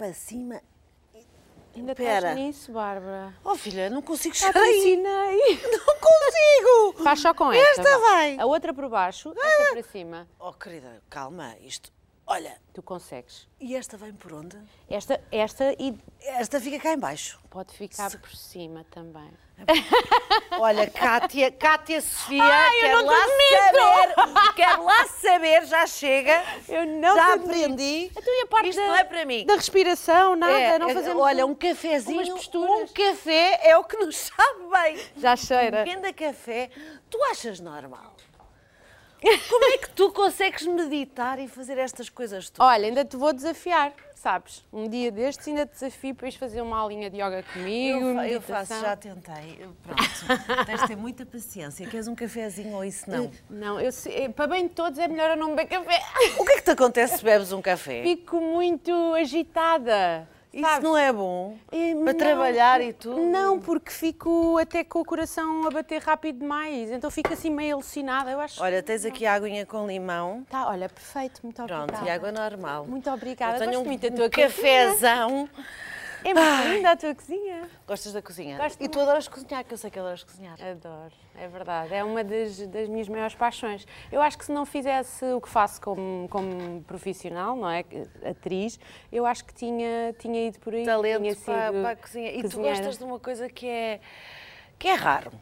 para cima. Ainda Espera. estás nisso, Bárbara. Oh filha, não consigo chegar te aí. ensinei. Não consigo. Faz só com esta. Esta vai. A outra por baixo, esta para cima. Oh querida, calma, isto. Olha, Tu consegues. e esta vem por onde? Esta, esta e Esta fica cá em baixo. pode ficar por cima também. Olha, Cátia, Cátia Sofia, Ai, eu quero não lá saber, quero lá saber, já chega. Eu não já aprendi. Então e a parte Isto da, não é para mim. Da respiração, nada, É, não é, fazemos olha, um- um cafezinho, um café é o que nos sabe bem. Já cheira. Venda café, tu achas normal? Como é que tu consegues meditar e fazer estas coisas todas? Olha, ainda te vou desafiar, sabes? Um dia destes ainda te desafio para ires fazer uma aulinha de yoga comigo. Eu, eu faço, já tentei. Pronto, tens de ter muita paciência. Queres um cafezinho ou isso não? Não, eu sei- para bem de todos é melhor eu não beber café. O que é que te acontece se bebes um café? Fico muito agitada. Isso sabes? não é bom? Eh, Para não, trabalhar e tudo? Não, porque fico até com o coração a bater rápido demais. Então fico assim meio alucinada. Eu acho. Olha, tens aqui a aguinha com limão. Tá, olha, perfeito, muito obrigada. Pronto, e água normal. Muito obrigada. Eu tenho um, muito um cafezão. É muito linda a tua cozinha. Gostas da cozinha? Gosto e tu adoras cozinhar, que eu sei que adoras cozinhar. Adoro, é verdade. É uma das, das minhas maiores paixões. Eu acho que se não fizesse o que faço como, como profissional, não é? Atriz, eu acho que tinha, tinha ido por aí. tinha Talento para, sido para a cozinha. E tu gostas de uma coisa que é, que é raro.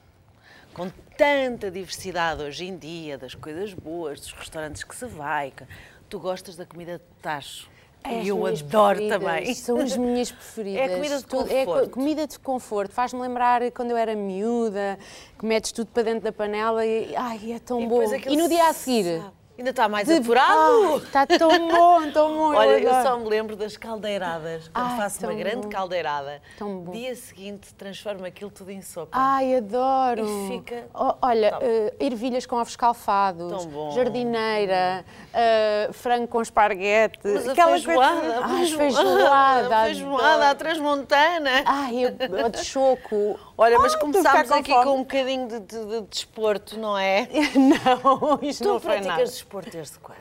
Com tanta diversidade hoje em dia, das coisas boas, dos restaurantes que se vai. que- Tu gostas da comida de tacho. É e eu adoro preferidas, também. São as minhas preferidas. É comida de Tudo- é co- conforto. comida de conforto. Faz-me lembrar quando eu era miúda, que metes tudo para dentro da panela e ai, é tão E bom. E no dia a seguir? sabe. Ainda está mais de- apurado. Ah, Está tão bom, tão bom. Olha, eu só me lembro das caldeiradas. Quando Ai, faço uma tão grande bom. caldeirada, Tão bom. dia seguinte transformo aquilo tudo em sopa. Ai, adoro! E fica O- olha, eh, ervilhas com ovos calfados, Tão bom. jardineira, eh, frango com esparguete, Mas aquela feijoada, coisa... a Ai, feijoada, feijoada, a feijoada à transmontana. Ai, eu de choco. Olha, mas começámos com aqui com um bocadinho de, de- de desporto, não é? Não, isto Tu não foi nada. praticas desporto desde quando?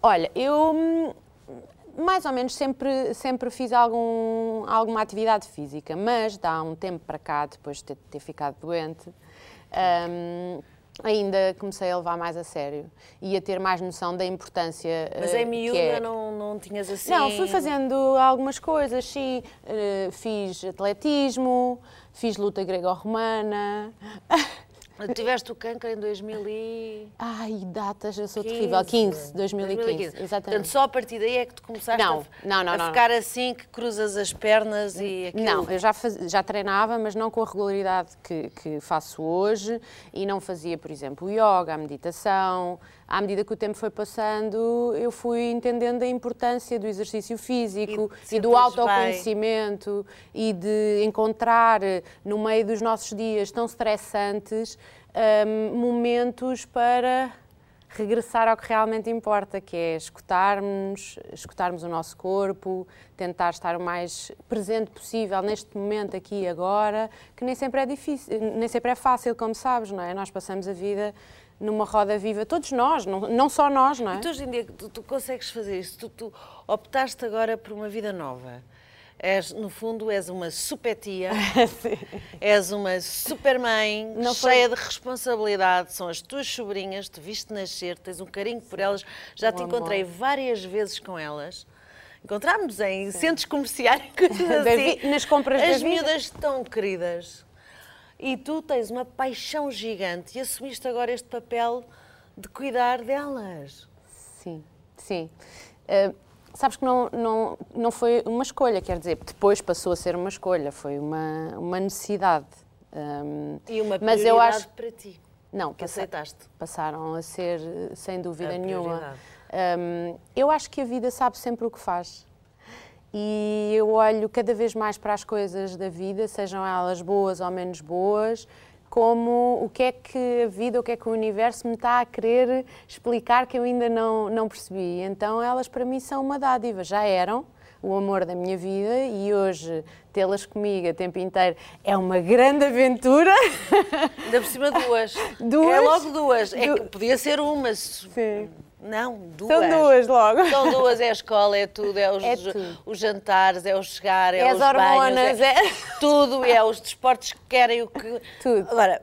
Olha, eu hum, mais ou menos sempre, sempre fiz algum, alguma atividade física, mas dá um tempo para cá, depois de ter, ter ficado doente, hum, ainda comecei a levar mais a sério e a ter mais noção da importância. Mas eh, em que miúda é- não, não tinhas assim... Não, fui fazendo algumas coisas, sim. Eh, fiz atletismo, fiz luta grego-romana. Tiveste o câncer em 2000 e... Ai, datas, eu sou terrível. 15, 2015, exatamente. Portanto, só a partir daí é que tu começaste Não, a, não, não, a ficar assim, que cruzas as pernas e aquilo... Não, eu já, faz- já treinava, mas não com a regularidade que, que faço hoje e não fazia, por exemplo, o yoga, a meditação. À medida que o tempo foi passando, eu fui entendendo a importância do exercício físico E e, do sentires bem. autoconhecimento e de encontrar, no meio dos nossos dias tão estressantes, hum, momentos para regressar ao que realmente importa, que é escutarmos, escutarmos o nosso corpo, tentar estar o mais presente possível neste momento aqui e agora, que nem sempre é difícil, nem sempre é fácil, como sabes, não é? Nós passamos a vida numa roda viva, todos nós, não, não só nós, não é? Tu hoje em dia tu, tu consegues fazer isso, tu, tu optaste agora por uma vida nova. És, no fundo, és uma supertia, és uma supermãe, Não foi- cheia de responsabilidade, são as tuas sobrinhas, te viste nascer, tens um carinho por elas, já te Um encontrei amor. várias vezes com elas. Encontrámos em centros comerciais, assim. nas compras As miúdas tão queridas. E tu tens uma paixão gigante e assumiste agora este papel de cuidar delas. Sim, sim. Uh, sabes que não, não, não foi uma escolha, quer dizer, depois passou a ser uma escolha, foi uma, uma necessidade. Um, E uma mas eu acho para ti. não que passa- aceitaste. passaram a ser eh, sem dúvida A nenhuma. Um, eu acho que a vida sabe sempre o que faz. E eu olho cada vez mais para as coisas da vida, sejam elas boas ou menos boas, como o que é que a vida, o que é que o universo me está a querer explicar que eu ainda não, não percebi. Então elas para mim são uma dádiva, já eram o amor da minha vida e hoje tê-las comigo o tempo inteiro é uma grande aventura. Ainda por cima duas. Duas? É logo duas. É Du- que podia ser uma. Sim. Não, duas. São duas logo. São duas, é a escola, é tudo, é os, É tudo. os jantares, é o chegar, é, É os as hormonas, banhos, é, é- tudo, é os desportos que querem, o que... Tudo. Agora,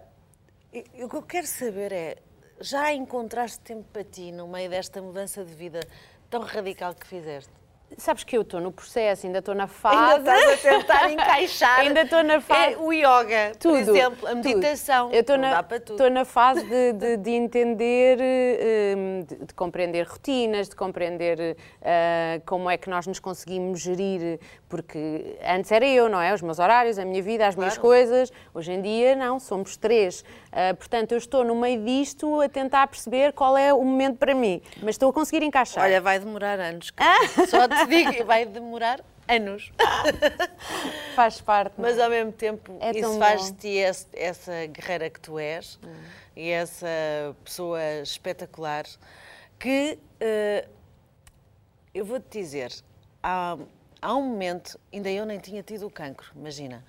o que eu quero saber é, já encontraste tempo para ti no meio desta mudança de vida tão radical que fizeste? Sabes que eu estou no processo, ainda estou na fase. Ainda estás a tentar encaixar. Ainda estou na fase. É o yoga, por Tudo, exemplo, a tudo. meditação. Eu estou na, tudo. estou na fase de, de- de entender, de, de compreender rotinas, de compreender eh, como é que nós nos conseguimos gerir, porque antes era eu, não é? Os meus horários, a minha vida, as minhas Claro. coisas. Hoje em dia, não, somos três. Eh, portanto, eu estou no meio disto a tentar perceber qual é o momento para mim, mas estou a conseguir encaixar. Olha, vai demorar anos. Só te digo, vai demorar anos. faz parte. não é? Mas ao mesmo tempo, É isso tão faz bom. de ti esse- essa guerreira que tu és e essa pessoa espetacular que eh, eu vou-te dizer, há, há um momento, ainda eu nem tinha tido o cancro, imagina.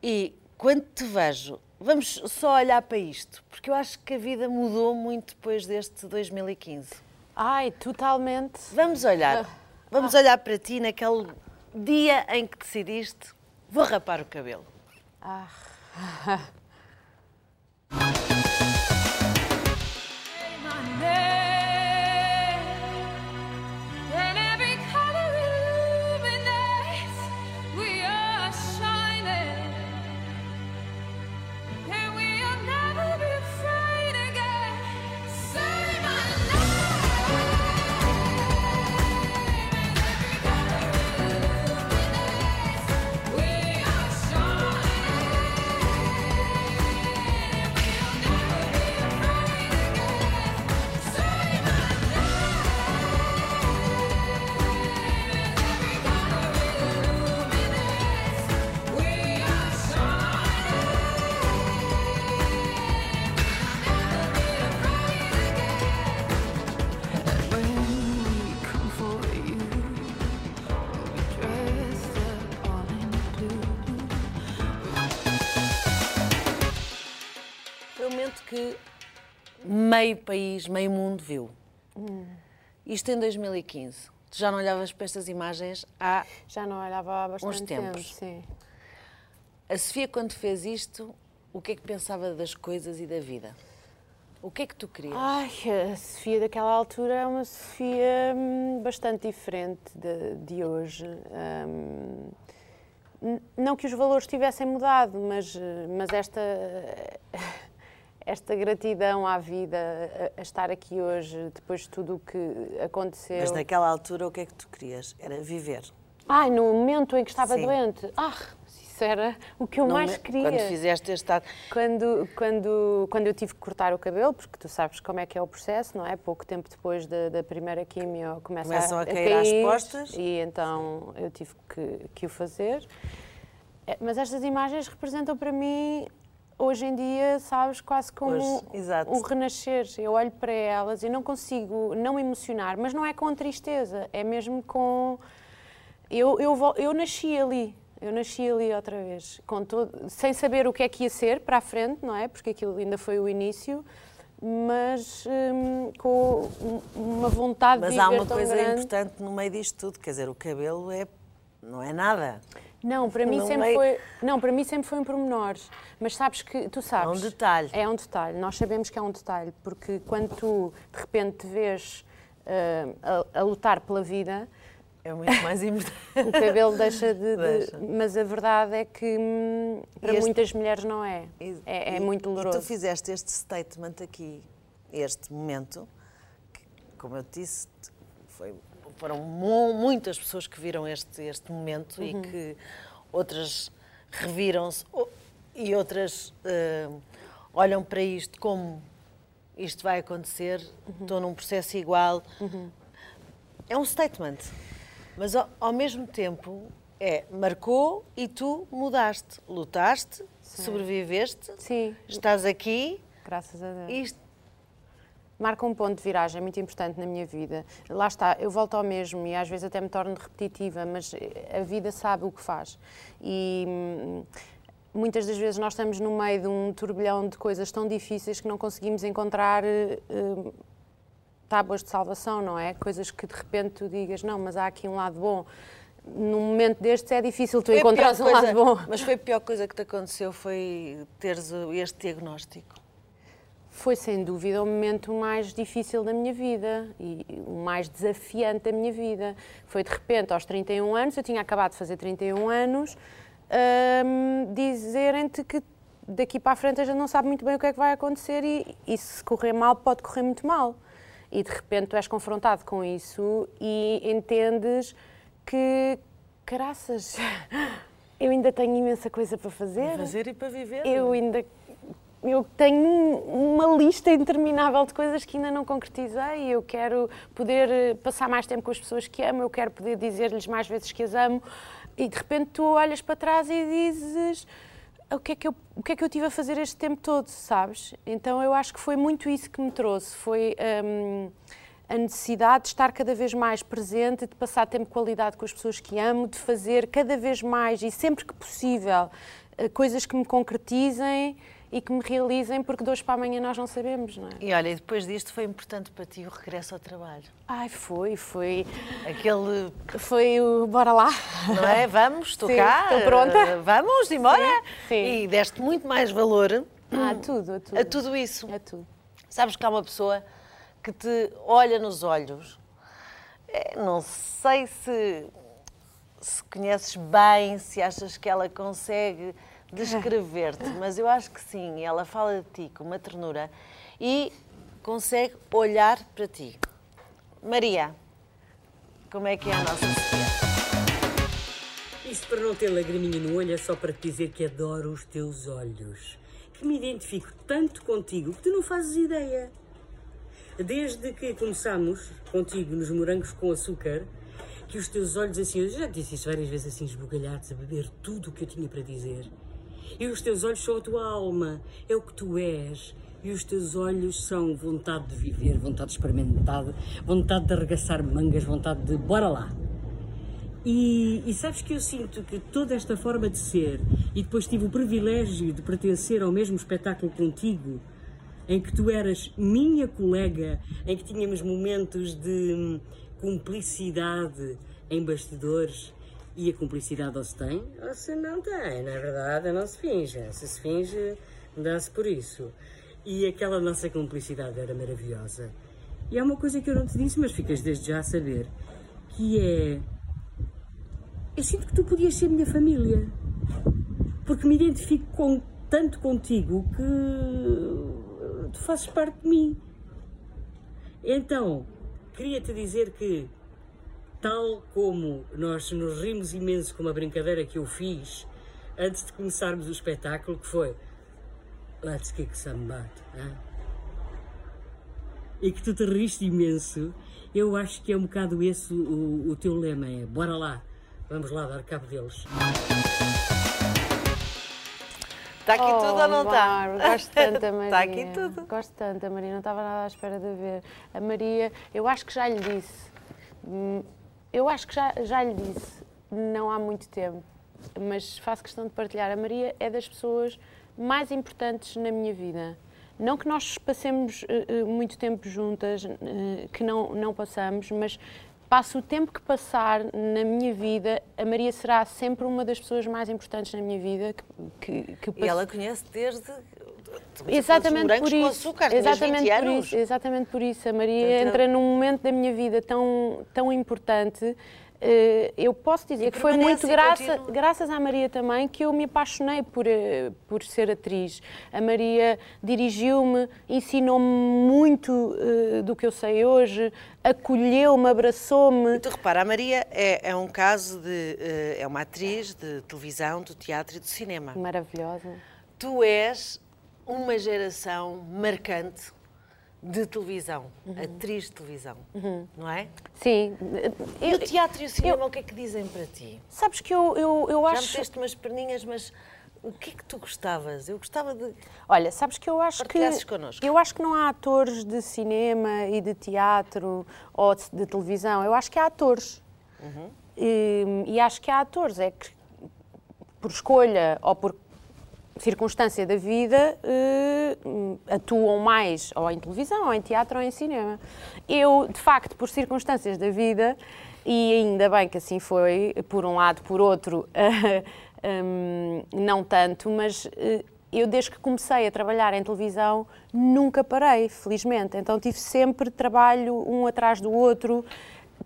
E quando te vejo, vamos só olhar para isto, porque eu acho que a vida mudou muito depois deste 2015. Ai, totalmente. Vamos olhar, vamos olhar para ti naquele dia em que decidiste, vou rapar o cabelo. Ah. meio país, meio mundo viu. Isto em 2015. Tu já não olhavas para estas imagens há. Já não olhava há bastante tempo, tempos. sim. A Sofia, quando fez isto, o que é que pensava das coisas e da vida? O que é que tu querias? Ai, a Sofia daquela altura é uma Sofia hum, bastante diferente de, de hoje. Hum, n- não que os valores tivessem mudado, mas, mas esta, esta gratidão à vida, a, a estar aqui hoje, depois de tudo o que aconteceu. Mas naquela altura o que é que tu querias? Era viver. Ai, no momento em que estava Sim. doente. Ah, isso era o que eu Não mais me- queria. Quando fizeste este ato. Quando, quando, quando eu tive que cortar o cabelo, porque tu sabes como é que é o processo, não é? Pouco tempo depois da, da primeira quimio começa Começam a, a cair às postas. E então eu tive que, que o fazer. É, Mas estas imagens representam para mim, hoje em dia, sabes, quase como Hoje, renascer. Eu olho para elas e não consigo não emocionar, mas não é com tristeza, é mesmo com. Eu, eu, eu nasci ali, eu nasci ali outra vez, com todo, sem saber o que é que ia ser para a frente, não é? Porque aquilo ainda foi o início, mas hum, com um- uma vontade Mas de há viver uma coisa grande. importante no meio disto tudo, quer dizer, o cabelo é, não é nada. Não, para mim No sempre meio- foi, não, para mim sempre foi um pormenor. Mas sabes que tu sabes. É um detalhe. É um detalhe. Nós sabemos que é um detalhe, porque quando tu de repente te vês ah, a, a lutar pela vida, É muito mais importante. o cabelo deixa de, de- Deixa. Mas a verdade é que hum, para este- muitas mulheres não é. E- É, é e- muito E doloroso. tu fizeste este statement aqui, este momento, que, como eu te disse, foi, Foram mu- muitas pessoas que viram este, este momento Uhum. e que outras reviram-se e outras eh, olham para isto como isto vai acontecer, Uhum. estou num processo igual. É um statement, mas ao, ao mesmo tempo é marcou e tu mudaste, lutaste, sobreviveste, Sim, estás aqui graças a Deus. Marca um ponto de viragem muito importante na minha vida. Lá está, eu volto ao mesmo e às vezes até me torno repetitiva, mas a vida sabe o que faz. E hum, muitas das vezes nós estamos no meio de um turbilhão de coisas tão difíceis que não conseguimos encontrar eh, hum, tábuas de salvação, não é? Coisas que de repente tu digas, não, mas há aqui um lado bom. Num momento destes é difícil tu encontrares um pior lado coisa- bom. Mas foi a pior coisa que te aconteceu foi teres este diagnóstico. Foi sem dúvida o momento mais difícil da minha vida e o mais desafiante da minha vida. Foi de repente, aos 31 anos, eu tinha acabado de fazer 31 anos, hum, dizerem-te que daqui para a frente a gente não sabe muito bem o que é que vai acontecer e, e se correr mal, pode correr muito mal. E de repente tu és confrontado com isso e entendes que, caraças, eu ainda tenho imensa coisa para fazer. Fazer e para viver. Eu ainda eu tenho uma lista interminável de coisas que ainda não concretizei. Eu quero poder eh, passar mais tempo com as pessoas que amo, eu quero poder dizer-lhes mais vezes que as amo. E de repente tu olhas para trás e dizes o que é que eu, o que é que eu tive a fazer este tempo todo, sabes? Então eu acho que foi muito isso que me trouxe. Foi hum, a necessidade de estar cada vez mais presente, de passar tempo de qualidade com as pessoas que amo, de fazer cada vez mais e sempre que possível eh, coisas que me concretizem e que me realizem, porque de hoje para amanhã nós não sabemos, não é? E olha, e depois disto foi importante para ti o regresso ao trabalho. Ai, foi, foi. Aquele, Foi o bora lá. não é? Vamos, estou Sim, cá. estou pronta. eh, Vamos embora. Sim, sim. E deste muito mais valor Ah, tudo, a tudo. a tudo isso. A tudo. Sabes que há uma pessoa que te olha nos olhos. É, não sei se, se conheces bem, se achas que ela consegue descrever-te, mas eu acho que sim. Ela fala de ti com uma ternura e consegue olhar para ti. Maria, como é que é a nossa Sofia? Isto para não ter lagriminha no olho é só para te dizer que adoro os teus olhos. Que me identifico tanto contigo que tu não fazes ideia. Desde que começámos contigo nos morangos com açúcar, que os teus olhos assim, eu já te disse isso várias vezes assim, esbugalhados, a beber tudo o que eu tinha para dizer. E os teus olhos são a tua alma, é o que tu és. E os teus olhos são vontade de viver, vontade de experimentar, vontade de arregaçar mangas, vontade de bora lá. E, e sabes que eu sinto que toda esta forma de ser, e depois tive o privilégio de pertencer ao mesmo espetáculo contigo, em que tu eras minha colega, em que tínhamos momentos de hum, cumplicidade em bastidores, e a cumplicidade ou se tem, ou se não tem, na verdade não se finge. Se se finge, dá-se por isso. E aquela nossa cumplicidade era maravilhosa. E há uma coisa que eu não te disse, mas ficas desde já a saber, que é eu sinto que tu podias ser minha família. Porque me identifico com, tanto contigo que tu fazes parte de mim. Então, queria-te dizer que, tal como nós nos rimos imenso com uma brincadeira que eu fiz antes de começarmos o espetáculo, que foi Let's kick some butt. hein? E que tu te riste imenso, eu acho que é um bocado esse o, o teu lema: é bora lá, vamos lá dar cabo deles. Está aqui tudo ou não está? Oh, Gosto tanto da Maria. Está aqui tudo. Gosto tanto da Maria, não estava nada à espera de ver. A Maria, eu acho que já lhe disse, hum, eu acho que já, já lhe disse, não há muito tempo, mas faço questão de partilhar. A Maria é das pessoas mais importantes na minha vida. Não que nós passemos eh, muito tempo juntas, eh, que não, não passamos, mas passo o tempo que passar na minha vida, a Maria será sempre uma das pessoas mais importantes na minha vida. Que, que, que E ela conhece desde. Exatamente por isso. açúcar, exatamente 20 por anos. isso. Exatamente por isso. A Maria Portanto, entra num momento da minha vida tão, tão importante. eh, eu posso dizer que foi muito graça, graças à Maria também que eu me apaixonei por, eh, por ser atriz. A Maria dirigiu-me, ensinou-me muito eh, do que eu sei hoje, acolheu-me, abraçou-me. Tu repara, a Maria é, é um caso de. é uma atriz de televisão, do teatro e do cinema. Maravilhosa. Tu és uma geração marcante de televisão, Uhum. atriz de televisão, não é? Sim. E Eu- o teatro e o cinema, o que é que dizem para ti? sabes que eu, eu, eu Já acho. meteste umas perninhas, mas o que é que tu gostavas? Eu gostava de. Olha, sabes que eu acho que connosco. eu acho que não há atores de cinema e de teatro ou de, de televisão. Eu acho que há atores. Uhum. E, e acho que há atores é que por escolha ou por circunstância da vida, eh, atuam mais ou em televisão, ou em teatro, ou em cinema. Eu, de facto, por circunstâncias da vida, e ainda bem que assim foi, por um lado, por outro, hum, não tanto, mas eh, eu desde que comecei a trabalhar em televisão nunca parei, felizmente. Então tive sempre trabalho um atrás do outro,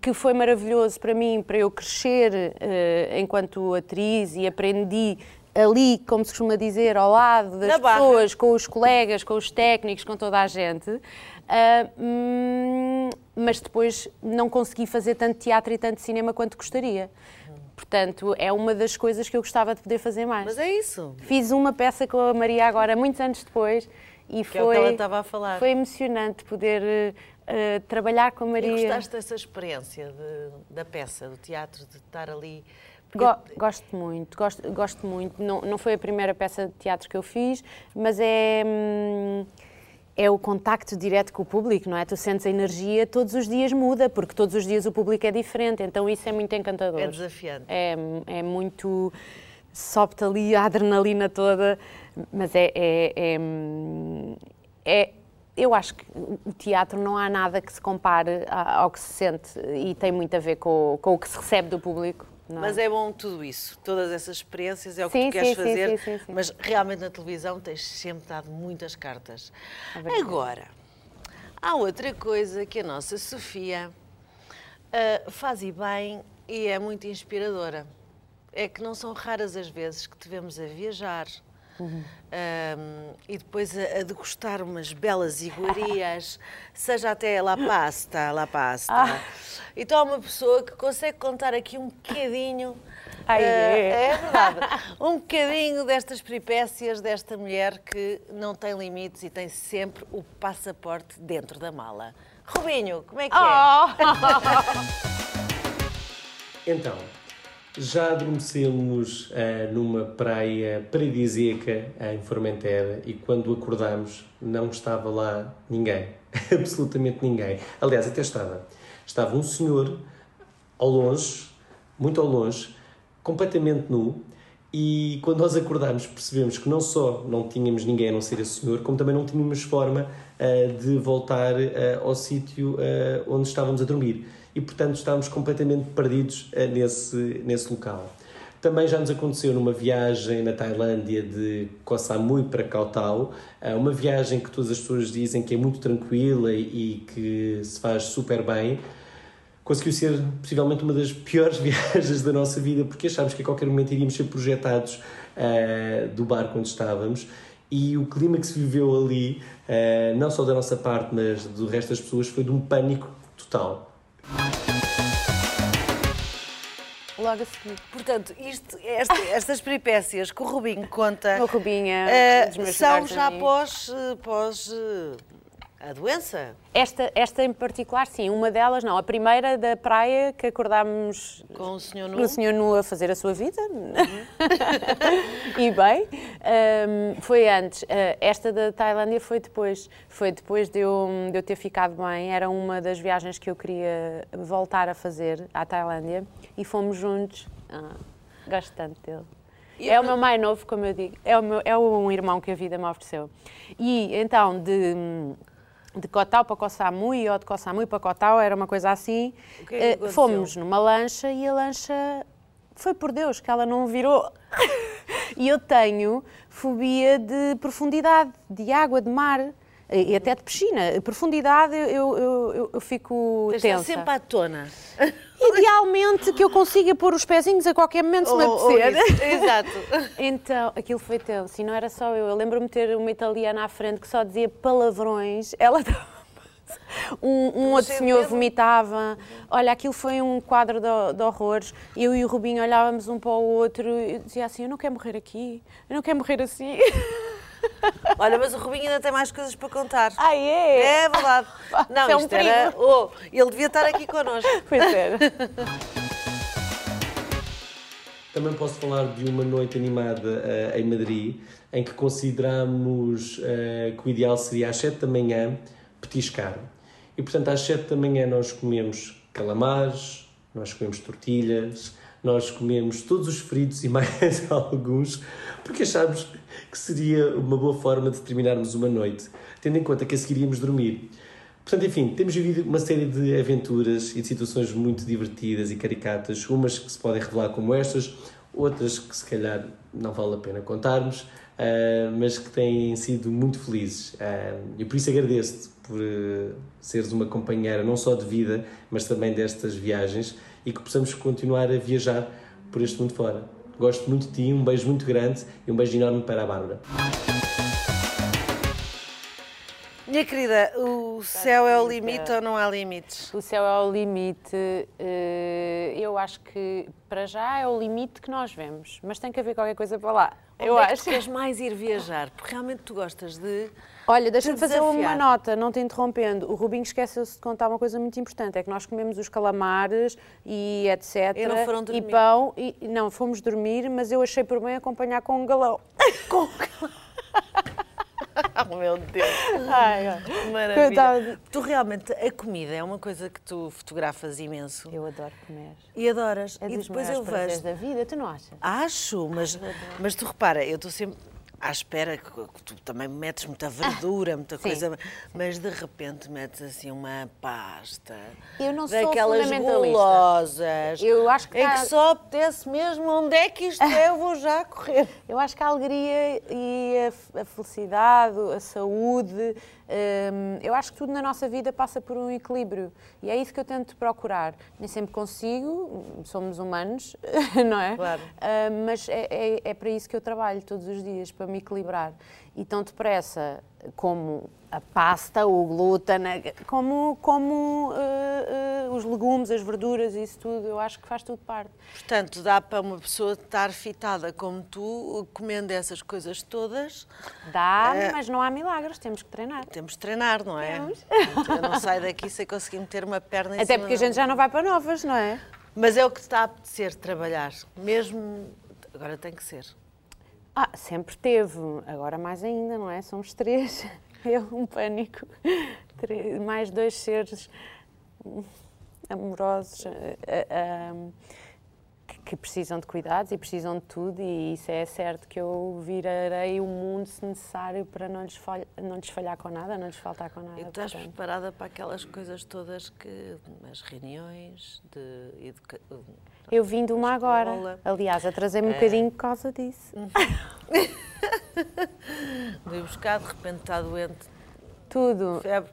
que foi maravilhoso para mim, para eu crescer eh, enquanto atriz e aprendi ali, como se costuma dizer, ao lado das Na barra. pessoas, com os colegas, com os técnicos, com toda a gente. Hum, mas depois não consegui fazer tanto teatro e tanto cinema quanto gostaria. Portanto, é uma das coisas que eu gostava de poder fazer mais. Mas é isso. Fiz uma peça com a Maria agora, muitos anos depois, e Que é o foi, que ela estava a falar. foi emocionante poder eh, trabalhar com a E Maria. gostaste dessa experiência de- da peça, do teatro, de estar ali? Go- gosto muito, gosto, gosto muito. Não, não foi a primeira peça de teatro que eu fiz, mas é, hum, é o contacto direto com o público, não é? Tu sentes a energia, todos os dias muda, porque todos os dias o público é diferente, então isso é muito encantador. É desafiante. É, é muito. sobe-te ali a adrenalina toda, mas é, é, é, hum, é- Eu acho que o teatro não há nada que se compare ao que se sente e tem muito a ver com, com o que se recebe do público. Não é? Mas é bom tudo isso, todas essas experiências, é o que Sim, tu queres sim, fazer, sim, mas realmente na televisão tens sempre dado muitas cartas. verdade. Agora, há outra coisa que a nossa Sofia ah, faz e bem e é muito inspiradora. É que não são raras as vezes que te vemos a viajar Uhum. ahm, e depois a, a degustar umas belas iguarias, seja até la pasta, la pasta. Ah. Então há uma pessoa que consegue contar aqui um bocadinho. Ai, ah, é. é verdade. Um bocadinho destas peripécias desta mulher que não tem limites e tem sempre o passaporte dentro da mala. Rubinho, como é que é? Oh! Então, já adormecemos ah, numa praia paradisíaca em Formentera e quando acordamos não estava lá ninguém, absolutamente ninguém. Aliás, até estava. Estava um senhor ao longe, muito ao longe, completamente nu. E quando nós acordámos, percebemos que não só não tínhamos ninguém a não ser esse senhor, como também não tínhamos forma ah, de voltar ah, ao sítio ah, onde estávamos a dormir. E, portanto, estávamos completamente perdidos ah, nesse, nesse local. Também já nos aconteceu numa viagem na Tailândia de Koh Samui para Koh Tao, ah, uma viagem que todas as pessoas dizem que é muito tranquila e, que se faz super bem, conseguiu ser possivelmente uma das piores viagens da nossa vida, porque achámos que a qualquer momento iríamos ser projetados eh, do barco onde estávamos. E o clima que se viveu ali, eh, não só da nossa parte, mas do resto das pessoas, foi de um pânico total. Logo a seguir. Portanto, isto, este- estas peripécias que o Rubinho conta O Rubinho é eh, são já amigos. pós, eh, pós eh, a doença. Esta, esta em particular, sim, uma delas não. A primeira da praia que acordámos Com o senhor nu. o senhor nu a fazer a sua vida. e bem, hum, foi antes. Uh, esta da Tailândia foi depois. Foi depois de eu, de eu ter ficado bem. Era uma das viagens que eu queria voltar a fazer à Tailândia. E fomos juntos. Ah, gosto tanto dele. É o meu mais novo, como eu digo. É, o meu, é um irmão que a vida me ofereceu. E então, de, de Cotau para Koh Samui ou de Koh Samui para Cotau, era uma coisa assim. É aconteceu? fomos numa lancha e a lancha foi por Deus que ela não virou. e eu tenho fobia de profundidade, de água, de mar e até de piscina. Profundidade eu, eu, eu, eu fico tensa. sempre à tona. Idealmente que eu consiga pôr os pezinhos a qualquer momento se me Ou- ou apetecer. Exato. Então, aquilo foi tenso e não era só eu. Eu lembro-me ter uma italiana à frente que só dizia palavrões. Ela estava. Um, um outro senhor medo. vomitava. Olha, aquilo foi um quadro de, de horrores. Eu e o Rubinho olhávamos um para o outro e dizia assim: Eu não quero morrer aqui, eu não quero morrer assim. Olha, mas o Rubinho ainda tem mais coisas para contar. Ah, é? É verdade. Não, é um isto era. Oh, ele devia estar aqui connosco. Pois era. Também posso falar de uma noite animada eh, em Madrid, em que consideramos eh, que o ideal seria às 7 da manhã petiscar. E portanto, às 7 da manhã nós comemos calamares, nós comemos tortilhas, nós comemos todos os fritos e mais alguns, porque achámos que seria uma boa forma de terminarmos uma noite, tendo em conta que a seguir íamos dormir. Portanto, enfim, temos vivido uma série de aventuras e de situações muito divertidas e caricatas, umas que se podem revelar como estas, outras que se calhar não vale a pena contarmos, ah, mas que têm sido muito felizes. Ah, e por isso agradeço-te por eh, seres uma companheira não só de vida, mas também destas viagens e que possamos continuar a viajar por este mundo fora. Gosto muito de ti, um beijo muito grande e um beijo enorme para a Bárbara. Minha querida, o céu é o limite ou não há limites? O céu é o limite. eh, Eu acho que para já é o limite que nós vemos, mas tem que haver qualquer coisa para lá. Eu Onde é que acho. tu queres mais ir viajar? Porque realmente tu gostas de. Olha, deixa-me fazer uma nota, não te interrompendo. O Rubinho esqueceu-se de contar uma coisa muito importante: é que nós comemos os calamares e etc. E não foram e dormir? pão. E, não, fomos dormir, mas eu achei por bem acompanhar com um galão. Com Oh meu Deus! Ai, ai. Maravilha! Coitada. Tu realmente, a comida é uma coisa que tu fotografas imenso Eu adoro comer. e adoras. É e depois eu vejo. da vida, tu não achas? Acho, mas, mas tu repara, eu estou sempre à espera que, tu também metes muita verdura, muita Sim. coisa, mas de repente metes assim uma pasta. Eu não sou daquelas gulosas. Eu acho que em há- que só apetece mesmo onde é que isto é, eu vou já correr. Eu acho que a alegria e a felicidade, a saúde, hum, eu acho que tudo na nossa vida passa por um equilíbrio. E é isso que eu tento procurar. Nem sempre consigo, somos humanos, não é? Claro. Hum, mas é, é- é para isso que eu trabalho todos os dias, para me equilibrar. E tão depressa como a pasta, o glúten, como, como eh, eh, os legumes, as verduras, isso tudo, eu acho que faz tudo parte. Portanto, dá para uma pessoa estar fitada como tu, comendo essas coisas todas. Dá, É. mas não há milagres, temos que treinar. Temos de treinar, não é? Temos. Eu não saio daqui sem conseguir meter uma perna em Até cima porque a gente já não vai para novas, não é? Mas é o que te está a apetecer trabalhar. Mesmo. Agora tem que ser. Ah, sempre teve, agora mais ainda, não é? Somos três. Eu, um pânico. Três- mais dois seres amorosos eh, eh, que, que precisam de cuidados e precisam de tudo, e isso é certo que eu virarei o mundo se necessário para não lhes, falha, não lhes falhar com nada, não lhes faltar com nada. E estás portanto. preparada para aquelas coisas todas que. as reuniões de educa... Eu vim de uma agora. Aliás, atrasei-me um bocadinho por causa disso. de ir buscar, de repente está doente, Tudo. febre.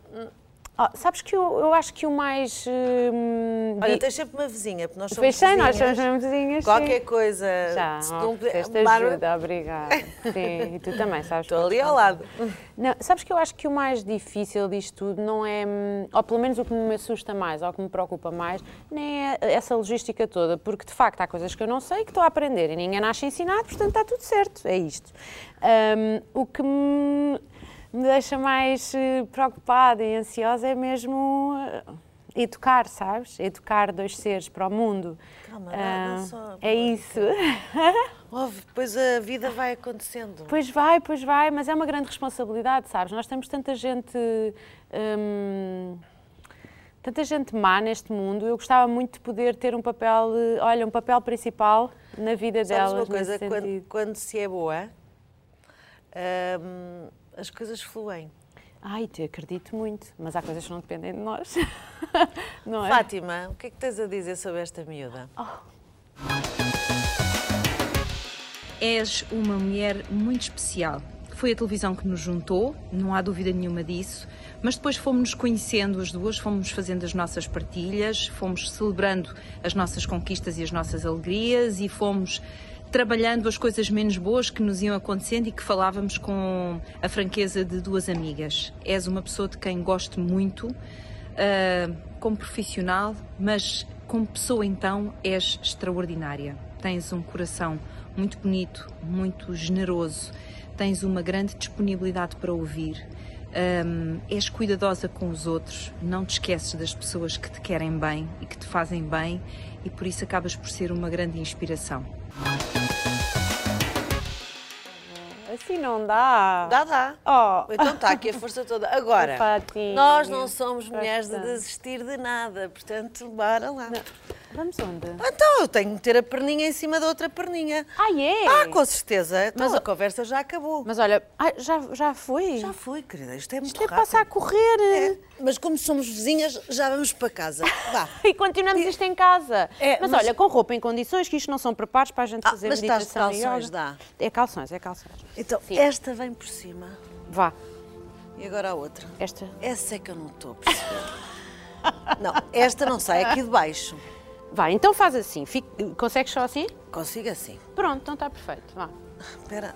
Ah, sabes que eu, eu acho que o mais. hum, Olha, tens sempre uma vizinha, porque nós somos Pois sei, nós vizinhas. somos vizinhas. Qualquer sim. coisa. Já, se oh, puder- esta ajuda, obrigada. Sim, e tu também, sabes? Estou ali ao lado. Não, sabes que eu acho que o mais difícil disto tudo não é, hum, ou pelo menos o que me assusta mais, ou o que me preocupa mais, nem é essa logística toda, porque de facto há coisas que eu não sei que estou a aprender e ninguém nasce ensinado, portanto está tudo certo, é isto. Hum, o que me, me deixa mais eh, preocupada e ansiosa é mesmo eh, educar, sabes? Educar dois seres para o mundo. Calma, Ah, nada, só- é isso. Ouve, depois a vida vai acontecendo. Pois vai, pois vai, mas é uma grande responsabilidade, sabes? Nós temos tanta gente. hum, tanta gente má neste mundo. Eu gostava muito de poder ter um papel, eh, olha, um papel principal na vida Sabes delas. uma coisa, quando, quando se é boa, hum, as coisas fluem. Ai, te acredito muito, mas há coisas que não dependem de nós. não é? Fátima, o que é que tens a dizer sobre esta miúda? És uma mulher muito especial. Foi a televisão que nos juntou, não há dúvida nenhuma disso, mas depois fomos-nos conhecendo as duas, fomos fazendo as nossas partilhas, fomos celebrando as nossas conquistas e as nossas alegrias e fomos trabalhando as coisas menos boas que nos iam acontecendo e que falávamos com a franqueza de duas amigas. És uma pessoa de quem gosto muito, ah, como profissional, mas como pessoa então és extraordinária. Tens um coração muito bonito, muito generoso, tens uma grande disponibilidade para ouvir, hum, és cuidadosa com os outros, não te esqueces das pessoas que te querem bem e que te fazem bem e por isso acabas por ser uma grande inspiração. Assim não dá. Dá, dá. Oh. Então está aqui a força toda. Agora, nós não somos mulheres de desistir de nada, portanto, bora lá. Vamos onde? Então, eu tenho que ter a perninha em cima da outra perninha. Ah, é? Ah, com certeza. Então, Mas a conversa já acabou. Mas olha, ah, já, já foi? Já foi, querida. Isto é muito Isto é rápido. passar a correr. É, mas como somos vizinhas, já vamos para casa. Vá. E continuamos isto em casa. É, mas, mas- olha, com roupa em condições, que isto não são preparos para a gente Ah, fazer mas estás de meditação e calções, dá? É calções, é calções. Então, Sim. esta vem por cima. Vá, E agora a outra. esta. Essa é que eu não estou a perceber. não, esta não sai aqui de baixo. Vá, então faz assim. Fica- Consegues só assim? Consigo assim. Pronto, então está perfeito. Vá. Espera.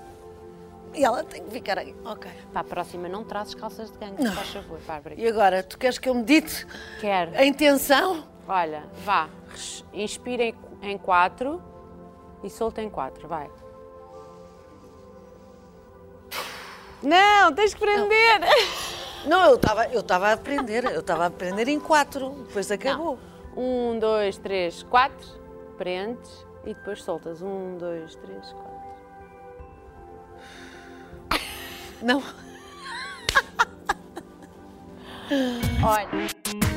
E ela tem que ficar aí. Ok. Para a próxima não trazes calças de gangue, Não. faz favor, Bárbara. E agora, tu queres que eu medite Quero. a intenção? Olha, vá. Inspira em, quatro e solta em quatro, vai. Não, tens que prender. Não, eu estava eu estava a aprender. Eu estava a aprender em quatro. Depois acabou. Um, dois, três, quatro. Prendes e depois soltas. Um, dois, três, quatro. Não. Olha.